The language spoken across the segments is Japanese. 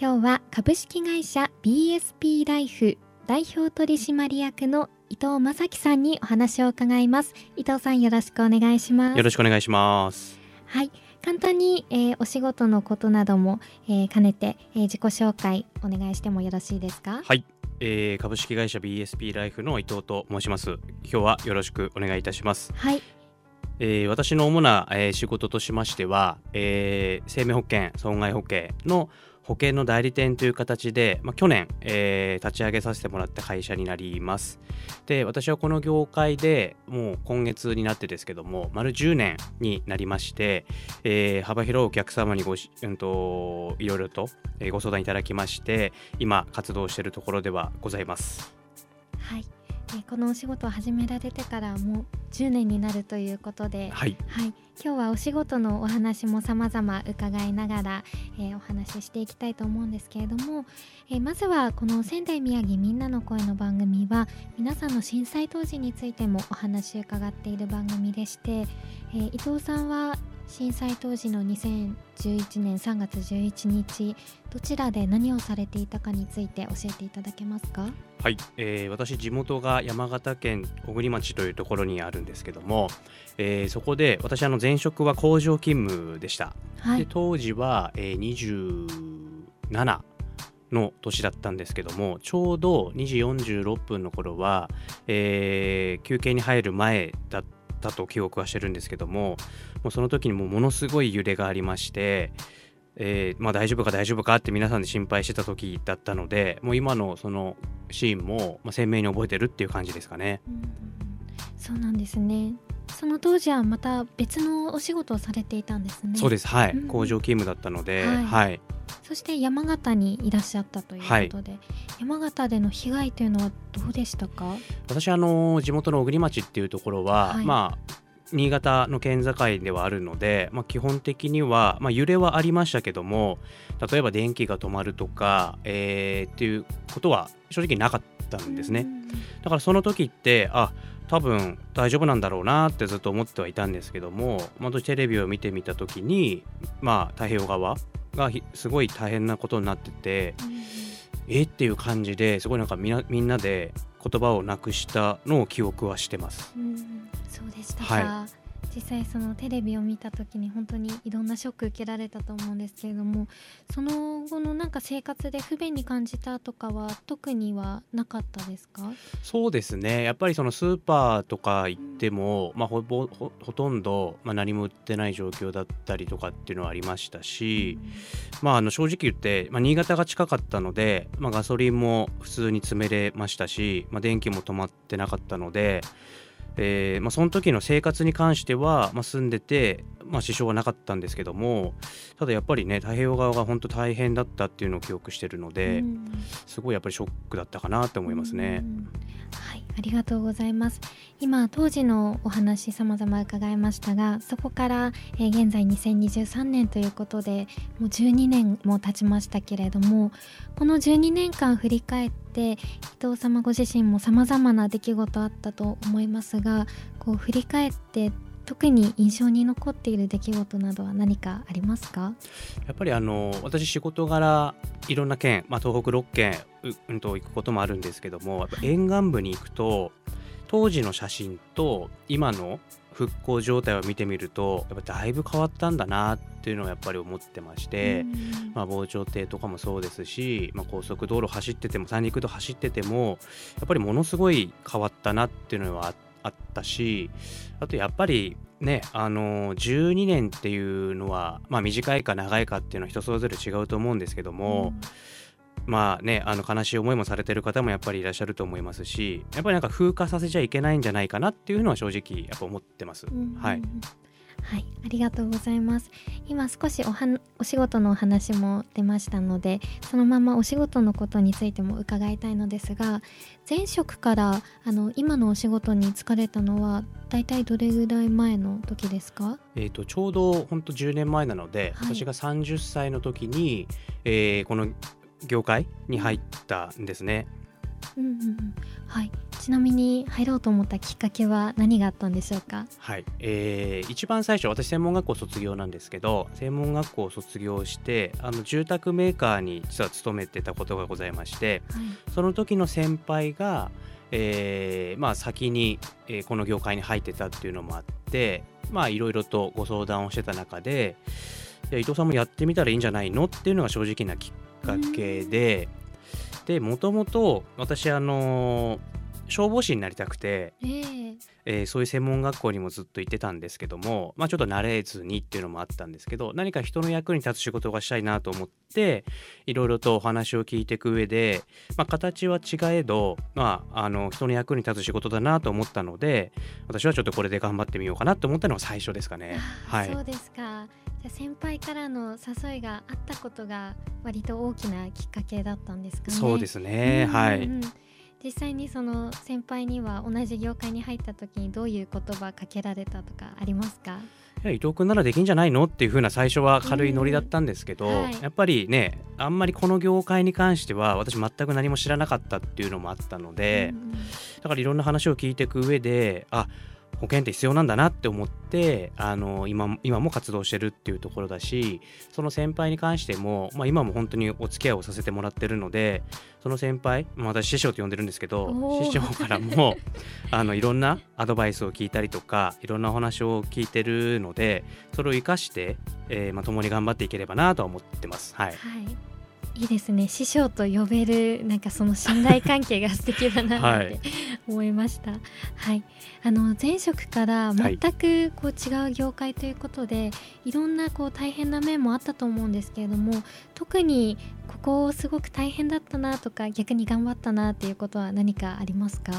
今日は株式会社 BSP ライフ代表取締役の伊藤正樹さんにお話を伺います。伊藤さんよろしくお願いします。よろしくお願いします。はい。簡単に、えー、お仕事のことなども、えー、兼ねて、えー、自己紹介お願いしてもよろしいですか？はい、えー、株式会社 BSP ライフの伊藤と申します。今日はよろしくお願いいたします。はい。えー、私の主な、えー、仕事としましては、えー、生命保険損害保険の保険の代理店という形で、まあ、去年、えー、立ち上げさせてもらった会社になります。で私はこの業界でもう今月になってですけども丸10年になりまして、えー、幅広いお客様にごし、うんと、いろいろとご相談いただきまして今活動しているところではございます。はいえこのお仕事を始められてからもう10年になるということで、はい、はい、今日はお仕事のお話も様々伺いながら、えー、お話ししていきたいと思うんですけれども、えー、まずはこの仙台宮城みんなの声の番組は皆さんの震災当時についてもお話伺っている番組でして、えー、伊藤さんは震災当時の2011年3月11日どちらで何をされていたかについて教えていただけますか？はい、えー、私地元が山形県小国町というところにあるんですけども、えー、そこで私あの前職は工場勤務でした、はい、で当時は、えー、27の年だったんですけどもちょうど2時46分の頃は、えー、休憩に入る前だったったと記憶はしてるんですけどももうその時にもものすごい揺れがありまして、えー、まあ、大丈夫か大丈夫かって皆さんで心配してた時だったのでもう今のそのシーンも、鮮明に覚えてるっていう感じですかね。うんそうなんですねその当時はまた別のお仕事をされていたんですね。そうです。はい、うん、工場勤務だったので、はい、はい、そして山形にいらっしゃったということで、はい、山形での被害というのはどうでしたか？私あの地元の小国町っていうところは、はい、まあ新潟の県境ではあるので、まあ、基本的には、まあ、揺れはありましたけども例えば電気が止まるとか、えー、っていうことは正直なかったんですね。だからその時ってあ多分大丈夫なんだろうなってずっと思ってはいたんですけども、まあ、テレビを見てみた時に、まあ、太平洋側がすごい大変なことになってて、うん、えっていう感じですごいなんかみんなで言葉をなくしたのを記憶はしてます。うん、そうでしたか、はい実際そのテレビを見た時に本当にいろんなショック受けられたと思うんですけれどもその後のなんか生活で不便に感じたとかは特にはなかったですか？そうですねやっぱりそのスーパーとか行っても、うん、まあ、ほぼほとんど、まあ、何も売ってない状況だったりとかっていうのはありましたし、うん、まあ、あの正直言って、まあ、新潟が近かったので、まあ、ガソリンも普通に詰めれましたし、まあ、電気も止まってなかったので。えーまあ、その時の生活に関しては、まあ、住んでて、まあ、支障はなかったんですけどもただやっぱりね太平洋側が本当大変だったっていうのを記憶してるので、すごいやっぱりショックだったかなって思いますね。はいありがとうございます。今当時のお話様々伺いましたがそこから、えー、現在2023年ということでもう12年も経ちましたけれどもこの12年間振り返って伊藤様ご自身も様々な出来事あったと思いますがこう振り返って特に印象に残っている出来事などは何かありますか？やっぱりあの私仕事柄いろんな県、まあ、東北6県う、うんと行くこともあるんですけども沿岸部に行くと当時の写真と今の復興状態を見てみるとやっぱだいぶ変わったんだなっていうのはやっぱり思ってまして、まあ、防潮堤とかもそうですし、まあ、高速道路走ってても三陸道走っててもやっぱりものすごい変わったなっていうのはあって。あったしあとやっぱりねあの12年っていうのは、まあ、短いか長いかっていうのは人それぞれ違うと思うんですけども、うん、まあねあの悲しい思いもされてる方もやっぱりいらっしゃると思いますしやっぱりなんか風化させちゃいけないんじゃないかなっていうのは正直やっぱ思ってます。うん、はいはい、ありがとうございます。今少しおはお仕事のお話も出ましたので、そのままお仕事のことについても伺いたいのですが、前職からあの今のお仕事に就かれたのはだいたいどれぐらい前の時ですか？えー、とちょうど本当10年前なので、はい私が30歳の時に、えーこの業界に入ったんですね。うんうんうん。はい。ちなみに入ろうと思ったきっかけは何があったんでしょうか？はいえー一番最初私専門学校卒業なんですけど専門学校を卒業してあの住宅メーカーに実は勤めてたことがございましてはい。その時の先輩が、えーまあ、先に、えーこの業界に入ってたっていうのもあってまあいろいろとご相談をしてた中で伊藤さんもやってみたらいいんじゃないのっていうのが正直なきっかけででもともと私あの消防士になりたくて、えええーそういう専門学校にもずっと行ってたんですけども、まあ、ちょっと慣れずにっていうのもあったんですけど何か人の役に立つ仕事がしたいなと思っていろいろとお話を聞いていく上で、まあ、形は違えど、まあ、あの人の役に立つ仕事だなと思ったので私はちょっとこれで頑張ってみようかなと思ったのが最初ですかね。はいそうですか。じゃあ先輩からの誘いがあったことが割と大きなきっかけだったんですかね。そうですね、うんはいうんうん実際にその先輩には同じ業界に入った時にどういう言葉かけられたとかありますか？いや伊藤君ならできんじゃないのっていう風な最初は軽いノリだったんですけど、うん。はい。やっぱりねあんまりこの業界に関しては私全く何も知らなかったっていうのもあったので、だからいろんな話を聞いていく上であ保険って必要なんだなって思ってあの今も今も活動してるっていうところだしその先輩に関しても、まあ、今も本当にお付き合いをさせてもらってるのでその先輩、まあ、私師匠と呼んでるんですけど師匠からも あのいろんなアドバイスを聞いたりとかいろんなお話を聞いてるのでそれを生かして、えーまあ、共に頑張っていければなとは思ってます。はいはい。いいですね。師匠と呼べるなんかその信頼関係が素敵だなって、はい。思いました。はい、あの前職から全くこう違う業界ということで、い、ろんなこう大変な面もあったと思うんですけれども特にここすごく大変だったなとか逆に頑張ったなっていうことは何かありますか、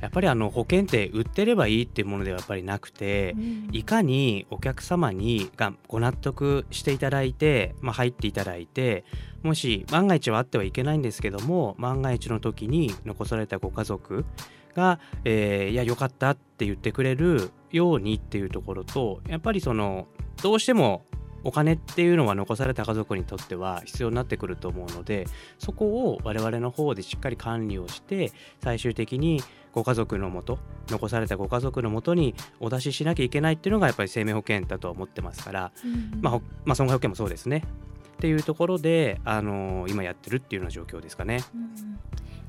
やっぱりあの保険って売ってればいいっていうものではやっぱりなくて、うん。いかにお客様にがご納得していただいて、まあ、入っていただいてもし万が一はあってはいけないんですけども万が一の時に残されたご家族が、えーいやよかったって言ってくれるようにっていうところとやっぱりそのどうしてもお金っていうのは残された家族にとっては必要になってくると思うのでそこを我々の方でしっかり管理をして最終的にご家族のもと残されたご家族のもとにお出ししなきゃいけないっていうのがやっぱり生命保険だとは思ってますから、うんまあほまあ、損害保険もそうですねっていうところで、あのー今やってるっていうような状況ですかね。うん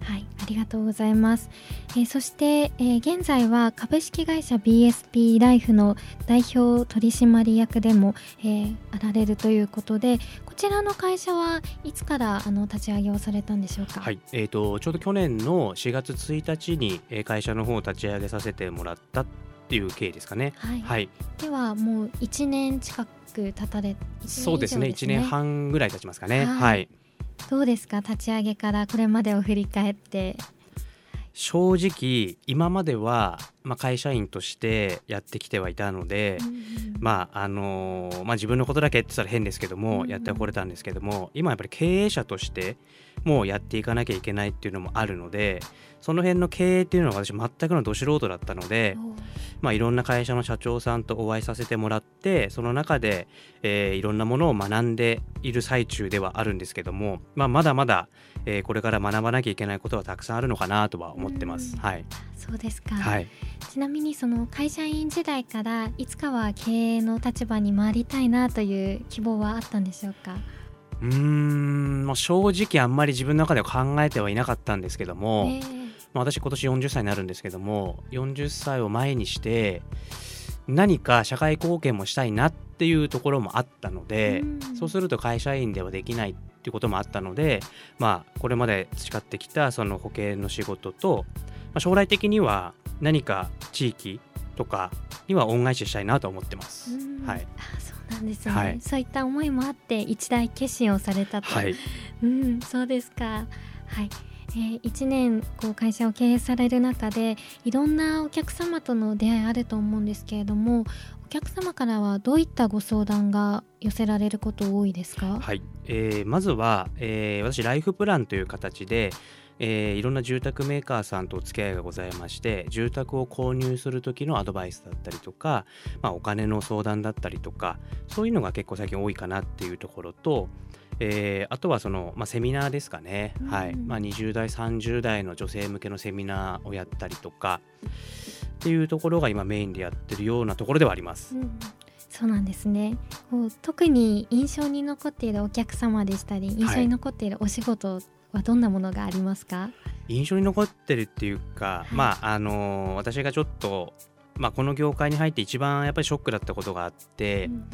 はい、ありがとうございます。えーそして、えー現在は株式会社 BSP ライフの代表取締役でも、えーあられるということで、こちらの会社はいつからあの立ち上げをされたんでしょうか？はい、えー、とちょうど去年の4月1日にえー会社の方を立ち上げさせてもらったっていう経緯ですかね。はい。はい、ではもう1年近く経たれ、一そうですね。1年半ぐらい経ちますかね。はい。はい。どうですか？立ち上げからこれまでを振り返って。正直今までは、まあ、会社員としてやってきてはいたので、まああのーまあ、自分のことだけって言ったら変ですけども、うんやってはこれたんですけども今やっぱり経営者としてもうやっていかなきゃいけないっていうのもあるのでその辺の経営っていうのは私全くのど素人だったので、まあ、いろんな会社の社長さんとお会いさせてもらってその中で、えーいろんなものを学んでいる最中ではあるんですけども、まあ、まだまだ、えーこれから学ばなきゃいけないことはたくさんあるのかなとは思ってます。うん。はい、そうですか。はいちなみにその会社員時代からいつかは経営の立場に回りたいなという希望はあったんでしょうか？うーん、まあ、正直あんまり自分の中では考えてはいなかったんですけども、ええまあ、私今年40歳になるんですけども40歳を前にして何か社会貢献もしたいなっていうところもあったので、うんそうすると会社員ではできないっていうこともあったので、まあ、これまで培ってきたその保険の仕事と、まあ、将来的には何か地域とかには恩返ししたいなと思ってます。うん。はい、あそうなんですね、はい。そういった思いもあって一大決心をされたと、はい、うん、そうですか。はい。えー、1年こう会社を経営される中でいろんなお客様との出会いあると思うんですけれどもお客様からはどういったご相談が寄せられること多いですか？はい、えー、まずは、えー、私ライフプランという形でえー、いろんな住宅メーカーさんとお付き合いがございまして住宅を購入する時のアドバイスだったりとか、まあ、お金の相談だったりとかそういうのが結構最近多いかなっていうところと、えー、あとはその、まあ、セミナーですかね、うん、はい。まあ、20代30代の女性向けのセミナーをやったりとかっていうところが今メインでやってるようなところではあります。うん。そうなんですね。こう特に印象に残っているお客様でしたり印象に残っているお仕事はどんなものがありますか？印象に残ってるっていうか、はい、まああのー、私がちょっと、まあ、この業界に入って一番やっぱりショックだったことがあって、うん、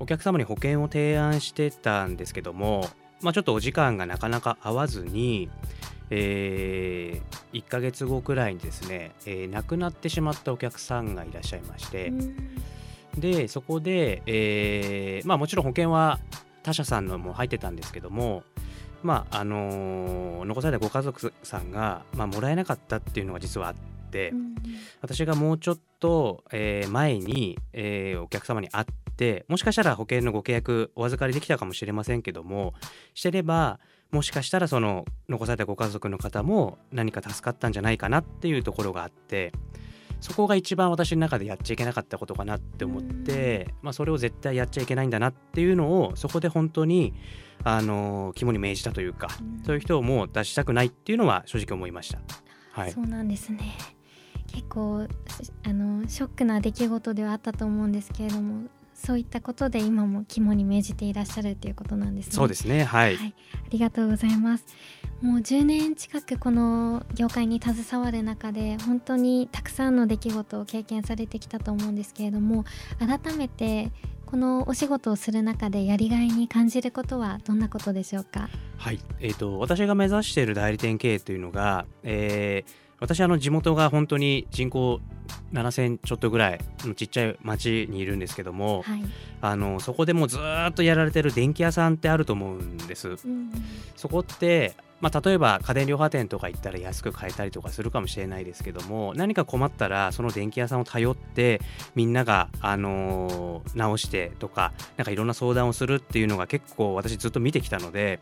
お客様に保険を提案してたんですけども、まあ、ちょっとお時間がなかなか合わずに、えー、1ヶ月後くらいにですね、えー、亡くなってしまったお客さんがいらっしゃいまして、うん、でそこで、えーまあ、もちろん保険は他社さんのも入ってたんですけどもまああのー、残されたご家族さんが、まあ、もらえなかったっていうのが実はあって、うん、私がもうちょっと、えー、前に、えー、お客様に会ってもしかしたら保険のご契約お預かりできたかもしれませんけどもしてればもしかしたらその残されたご家族の方も何か助かったんじゃないかなっていうところがあってそこが一番私の中でやっちゃいけなかったことかなって思って、まあ、それを絶対やっちゃいけないんだなっていうのをそこで本当にあの肝に銘じたというか、そういう人をもう出したくないっていうのは正直思いました。はい、そうなんですね。結構あのショックな出来事ではあったと思うんですけれどもそういったことで今も肝に銘じていらっしゃるということなんですね。そうですね、はい、はい、ありがとうございます。もう10年近くこの業界に携わる中で本当にたくさんの出来事を経験されてきたと思うんですけれども改めてこのお仕事をする中でやりがいに感じることはどんなことでしょうか？はい、えーと、私が目指している代理店経営というのが、えー、私あの地元が本当に人口7,000ちょっとぐらいのちっちゃい町にいるんですけども、はい、あのそこでもずっとやられてる電気屋さんってあると思うんです。うん、そこってまあ、例えば家電量販店とか行ったら安く買えたりとかするかもしれないですけども何か困ったらその電気屋さんを頼ってみんなが、あの、直してとかなんかいろんな相談をするっていうのが結構私ずっと見てきたので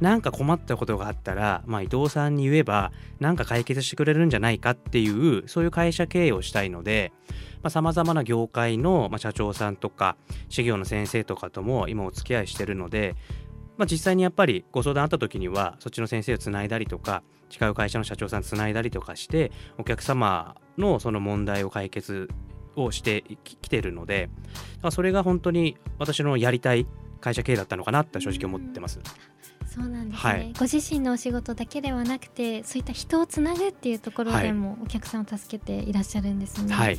なんか困ったことがあったら、まあ、伊藤さんに言えばなんか解決してくれるんじゃないかっていうそういう会社経営をしたいのでさまざ、まな業界の、まあ、社長さんとか事業の先生とかとも今お付き合いしてるのでまあ、実際にやっぱりご相談あった時にはそっちの先生をつないだりとか違う会社の社長さんつないだりとかしてお客様のその問題を解決をしてきてるのでそれが本当に私のやりたい会社経営だったのかなって正直思ってます。そうなんですね、はい、ご自身のお仕事だけではなくてそういった人をつなぐっていうところでもお客さんを助けていらっしゃるんですね。はい、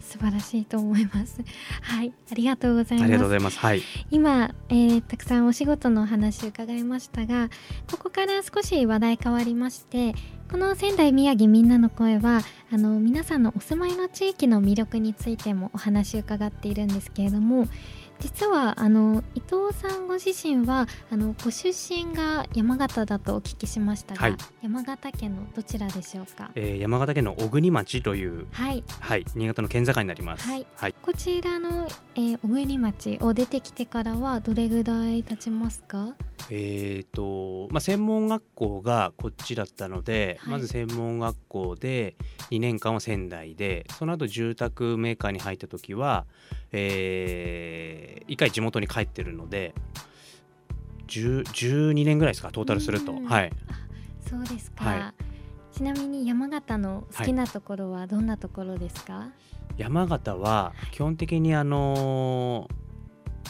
素晴らしいと思います。はい、ありがとうございます。ありがとうございます。はい。今、えー、たくさんお仕事のお話伺いましたが、ここから少し話題変わりまして、この仙台宮城みんなの声はあの皆さんのお住まいの地域の魅力についてもお話伺っているんですけれども実はあの伊藤さんご自身はあのご出身が山形だとお聞きしましたが、はい、山形県のどちらでしょうか、えー、山形県の小国町という、はい。はい、新潟の県境になります、はい。はい、こちらの、えー、小国町を出てきてからはどれぐらい経ちますか？えーとまあ、専門学校がこっちだったので、はい、まず専門学校で2年間は仙台でその後住宅メーカーに入った時は、えー、1回地元に帰ってるので12年ぐらいですかトータルすると。はい、そうですか、はい、ちなみに山形の好きなところはどんなところですか、はい、山形は基本的にあのー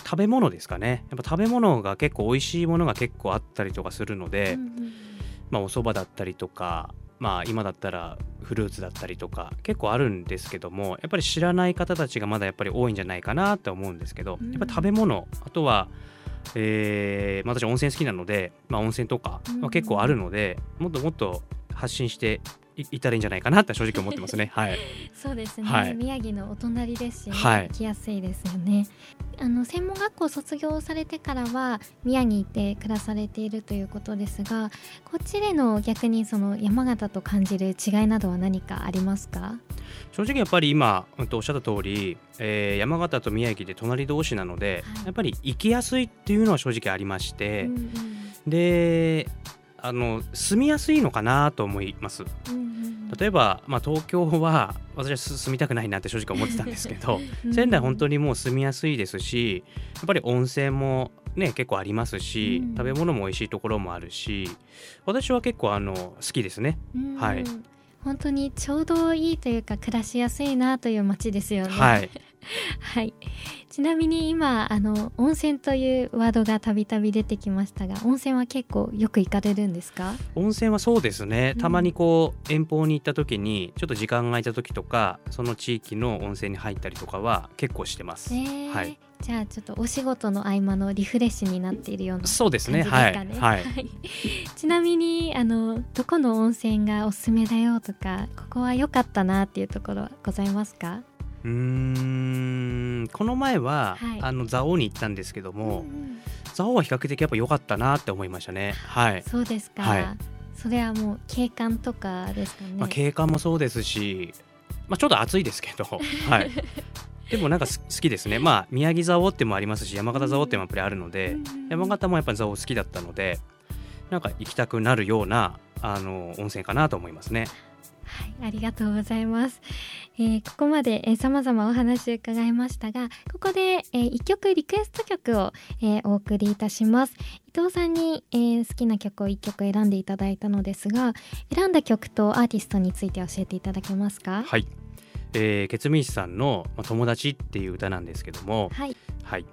食べ物ですかね。やっぱ食べ物が結構美味しいものが結構あったりとかするので、うんうん、まあ、お蕎麦だったりとかまあ今だったらフルーツだったりとか結構あるんですけどもやっぱり知らない方たちがまだやっぱり多いんじゃないかなって思うんですけど、やっぱ食べ物あとはえー、まあ、私温泉好きなので、まあ、温泉とか、まあ、結構あるので、もっともっと発信していたらいいんじゃないかなって正直思ってますね。はい、そうですね、はい。宮城のお隣ですし、ねはい。行きやすいですよね。あの専門学校を卒業されてからは宮城で暮らされているということですがこっちでの逆にその山形と感じる違いなどは何かありますか？正直やっぱり今、うんとおっしゃった通り、えー山形と宮城で隣同士なので、はい。やっぱり行きやすいっていうのは正直ありまして、うんうん。であの住みやすいのかなと思います。例えば、まあ、東京は私は住みたくないなって正直思ってたんですけど うん仙台本当にもう住みやすいですしやっぱり温泉もね結構ありますし、うん。食べ物も美味しいところもあるし私は結構あの好きですね。うん。はい本当にちょうどいいというか暮らしやすいなという街ですよね。はい、はい、ちなみに今あの温泉というワードがたびたび出てきましたが温泉は結構よく行かれるんですか？温泉はそうですね。うん。たまにこう遠方に行った時にちょっと時間が空いた時とかその地域の温泉に入ったりとかは結構してます。えー。はいじゃあちょっとお仕事の合間のリフレッシュになっているようなそうですね。はい。はい。い。ちなみにあのどこの温泉がおすすめだよとかここは良かったなっていうところはございますか？うーん。この前は、はい。あの蔵王に行ったんですけども、うんうん。蔵王は比較的やっぱ良かったなって思いましたね。はい。そうですか、はい。それはもう景観とかですかね、まあ景観もそうですし、まあちょっと暑いですけど、はい。でもなんかす好きですね。まあ宮城蔵王ってもありますし、山形蔵王ってもやっぱりあるので、山形もやっぱり蔵王好きだったので、なんか行きたくなるようなあの温泉かなと思いますね。はい、ありがとうございます。えーここまで、えー、様々お話を伺いましたが、ここで、えー、一曲リクエスト曲を、えーお送りいたします。伊藤さんに、えー好きな曲を一曲選んでいただいたのですが、選んだ曲とアーティストについて教えていただけますか？はい。えー、ケツミイシさんのまあ友達っていう歌なんですけども、はい、はい。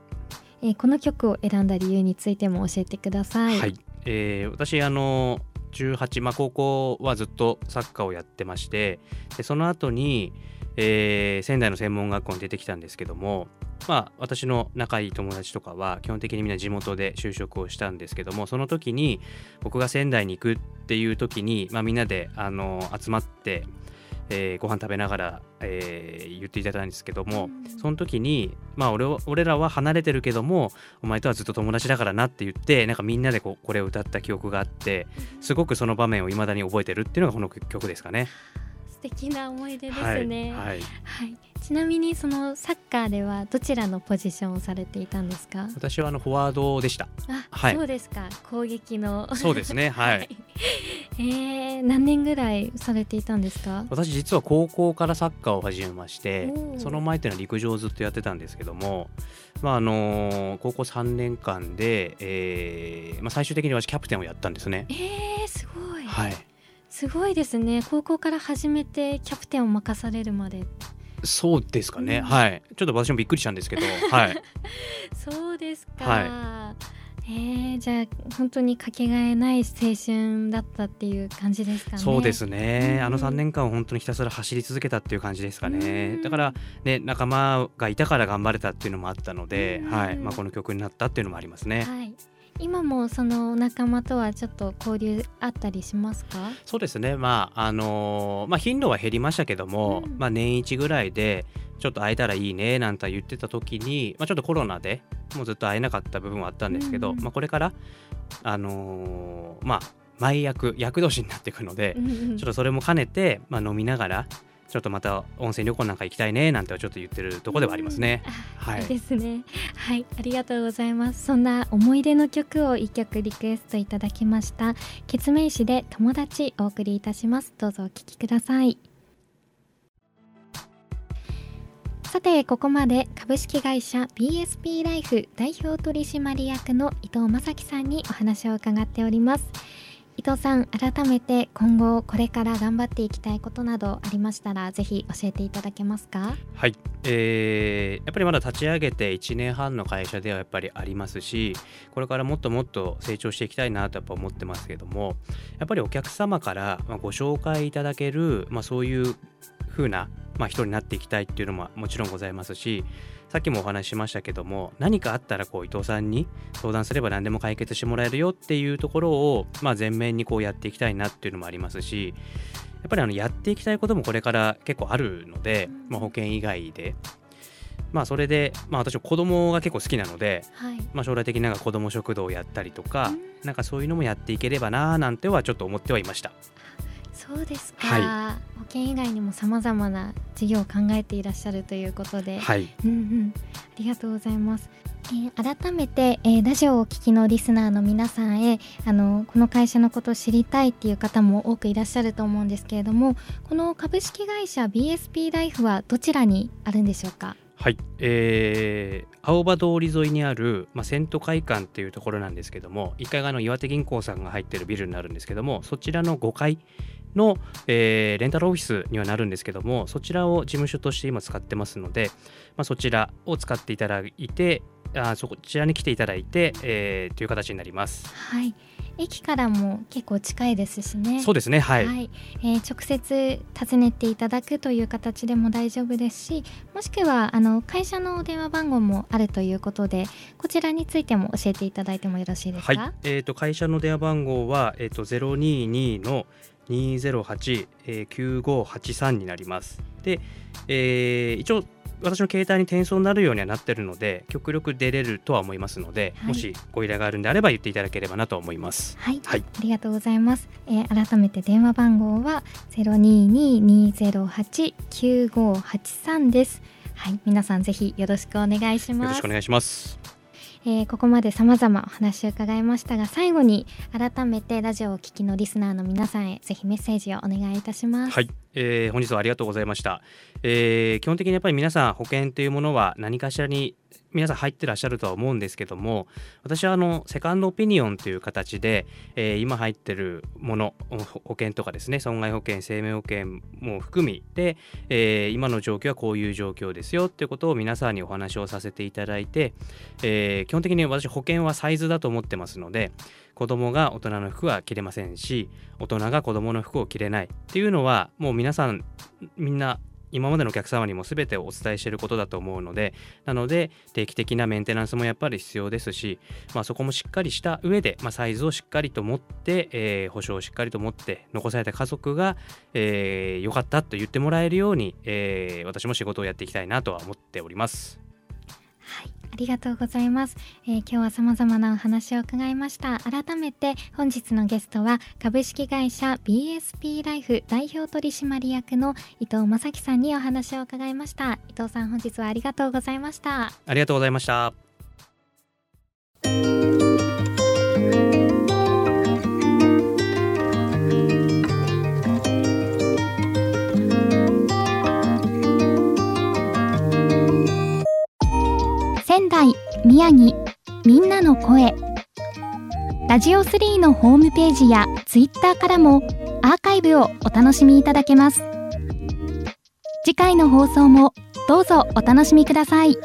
えーこの曲を選んだ理由についても教えてください。はい、えー私あの18、まあ、高校はずっとサッカーをやってましてでその後に、えー仙台の専門学校に出てきたんですけどもまあ私の仲いい友達とかは基本的にみんな地元で就職をしたんですけどもその時に僕が仙台に行くっていう時に、まあ、みんなであの集まって、えーご飯食べながら、えー言っていただいたんですけども、うんその時に、まあ、俺は俺らは離れてるけどもお前とはずっと友達だからなって言ってなんかみんなでこうこれを歌った記憶があってすごくその場面を未だに覚えてるっていうのがこの曲ですかね。素敵な思い出ですはいね。はい、はい、ちなみにそのサッカーではどちらのポジションをされていたんですか？私はあのフォワードでした。あ、はいそうですか。攻撃の。そうですねはい。えー、何年ぐらいされていたんですか？私実は高校からサッカーを始めましてその前っていうのは陸上をずっとやってたんですけども、まああの高校3年間で、えーまあ、最終的に私キャプテンをやったんですね。えー、すごい。はい、すごいですね。高校から始めてキャプテンを任されるまで。そうですかね、うんはいちょっと私もびっくりしたんですけど、はい、そうですか。はえー、じゃあ本当にかけがえない青春だったっていう感じですかね。そうですね、うんあの3年間を本当にひたすら走り続けたっていう感じですかね、うんだからね仲間がいたから頑張れたっていうのもあったので、うんはいまあ、この曲になったっていうのもありますね。はい。今もその仲間とはちょっと交流あったりしますか？そうですね。まああのーまあ頻度は減りましたけども、うん。まあ年一ぐらいでちょっと会えたらいいねなんて言ってた時に、まあ、ちょっとコロナでもうずっと会えなかった部分はあったんですけど、うん。うんまあ、これからあのーまあ毎役役年になっていくので、うんうん。ちょっとそれも兼ねて、まあ、飲みながらちょっとまた温泉旅行なんか行きたいねなんてはちょっと言ってるところではありますね。うんはいですね。はい、ありがとうございます。そんな思い出の曲を一曲リクエストいただきました。ケツメイシで友達お送りいたします。どうぞお聞きください。さてここまで株式会社 BSP ライフ代表取締役の伊藤正樹さんにお話を伺っております伊藤さん改めて今後これから頑張っていきたいことなどありましたらぜひ教えていただけますか？はい、えーやっぱりまだ立ち上げて1年半の会社ではやっぱりありますしこれからもっともっと成長していきたいなとやっぱ思ってますけどもやっぱりお客様からご紹介いただける、まあ、そういう風なまあ、人になっていきたいっていうのももちろんございますしさっきもお話ししましたけども何かあったらこう伊藤さんに相談すれば何でも解決してもらえるよっていうところを、まあ、前面にこうやっていきたいなっていうのもありますしやっぱりあのやっていきたいこともこれから結構あるので、まあ、保険以外で。まあそれで、まあ、私は子供が結構好きなので、はいまあ、将来的になんか子供食堂をやったりとか、なんかそういうのもやっていければなーなんてはちょっと思ってはいました。そうですか、は保険以外にもさまざまな事業を考えていらっしゃるということで、はい、うんうん、ありがとうございます。えー改めて、えーラジオをお聞きのリスナーの皆さんへあのこの会社のことを知りたいっていう方も多くいらっしゃると思うんですけれどもこの株式会社 BSP ライフはどちらにあるんでしょうか？はい。えー青葉通り沿いにある、まあ、セント会館っていうところなんですけども1階があの岩手銀行さんが入ってるビルになるんですけどもそちらの5階の、えーレンタルオフィスにはなるんですけどもそちらを事務所として今使ってますので、まあ、そちらを使っていただいてあそこちらに来ていただいて、えーという形になります。はい。駅からも結構近いですしね。そうですねはい、はい。えー直接訪ねていただくという形でも大丈夫ですしもしくはあの会社の電話番号もあるということでこちらについても教えていただいてもよろしいですか、はい、えー、と会社の電話番号は、えー、と022の208、えー、9583になります。で、えー一応私の携帯に転送になるようにはなってるので極力出れるとは思いますので、はい。もしご依頼があるんであれば言っていただければなと思います。はい、はい。ありがとうございます、えー改めて電話番号は0222089583です。はい。皆さんぜひよろしくお願いします。よろしくお願いします。えーここまで様々お話を伺いましたが最後に改めてラジオをお聞きのリスナーの皆さんへぜひメッセージをお願いいたします。はい、えー本日はありがとうございました、えー基本的にやっぱり皆さん保険というものは何かしらに皆さん入ってらっしゃるとは思うんですけども私はあのセカンドオピニオンという形で、えー今入ってるもの保険とかですね損害保険生命保険も含みで、えー今の状況はこういう状況ですよっていうことを皆さんにお話をさせていただいて、えー基本的に私保険はサイズだと思ってますので子供が大人の服は着れませんし大人が子供の服を着れないっていうのはもう皆さんみんな今までのお客様にも全てをお伝えしていることだと思うのでなので定期的なメンテナンスもやっぱり必要ですし、まあ、そこもしっかりした上で、まあ、サイズをしっかりと持って、えー保証をしっかりと持って残された家族が良、えーかったと言ってもらえるように、えー私も仕事をやっていきたいなとは思っております。はい、ありがとうございます、えー今日は様々なお話を伺いました。改めて本日のゲストは株式会社 BSP ライフ代表取締役の伊藤正樹さんにお話を伺いました。伊藤さん本日はありがとうございました。ありがとうございました。仙台宮城みんなの声。ラジオ3のホームページやツイッターからもアーカイブをお楽しみいただけます。次回の放送もどうぞお楽しみください。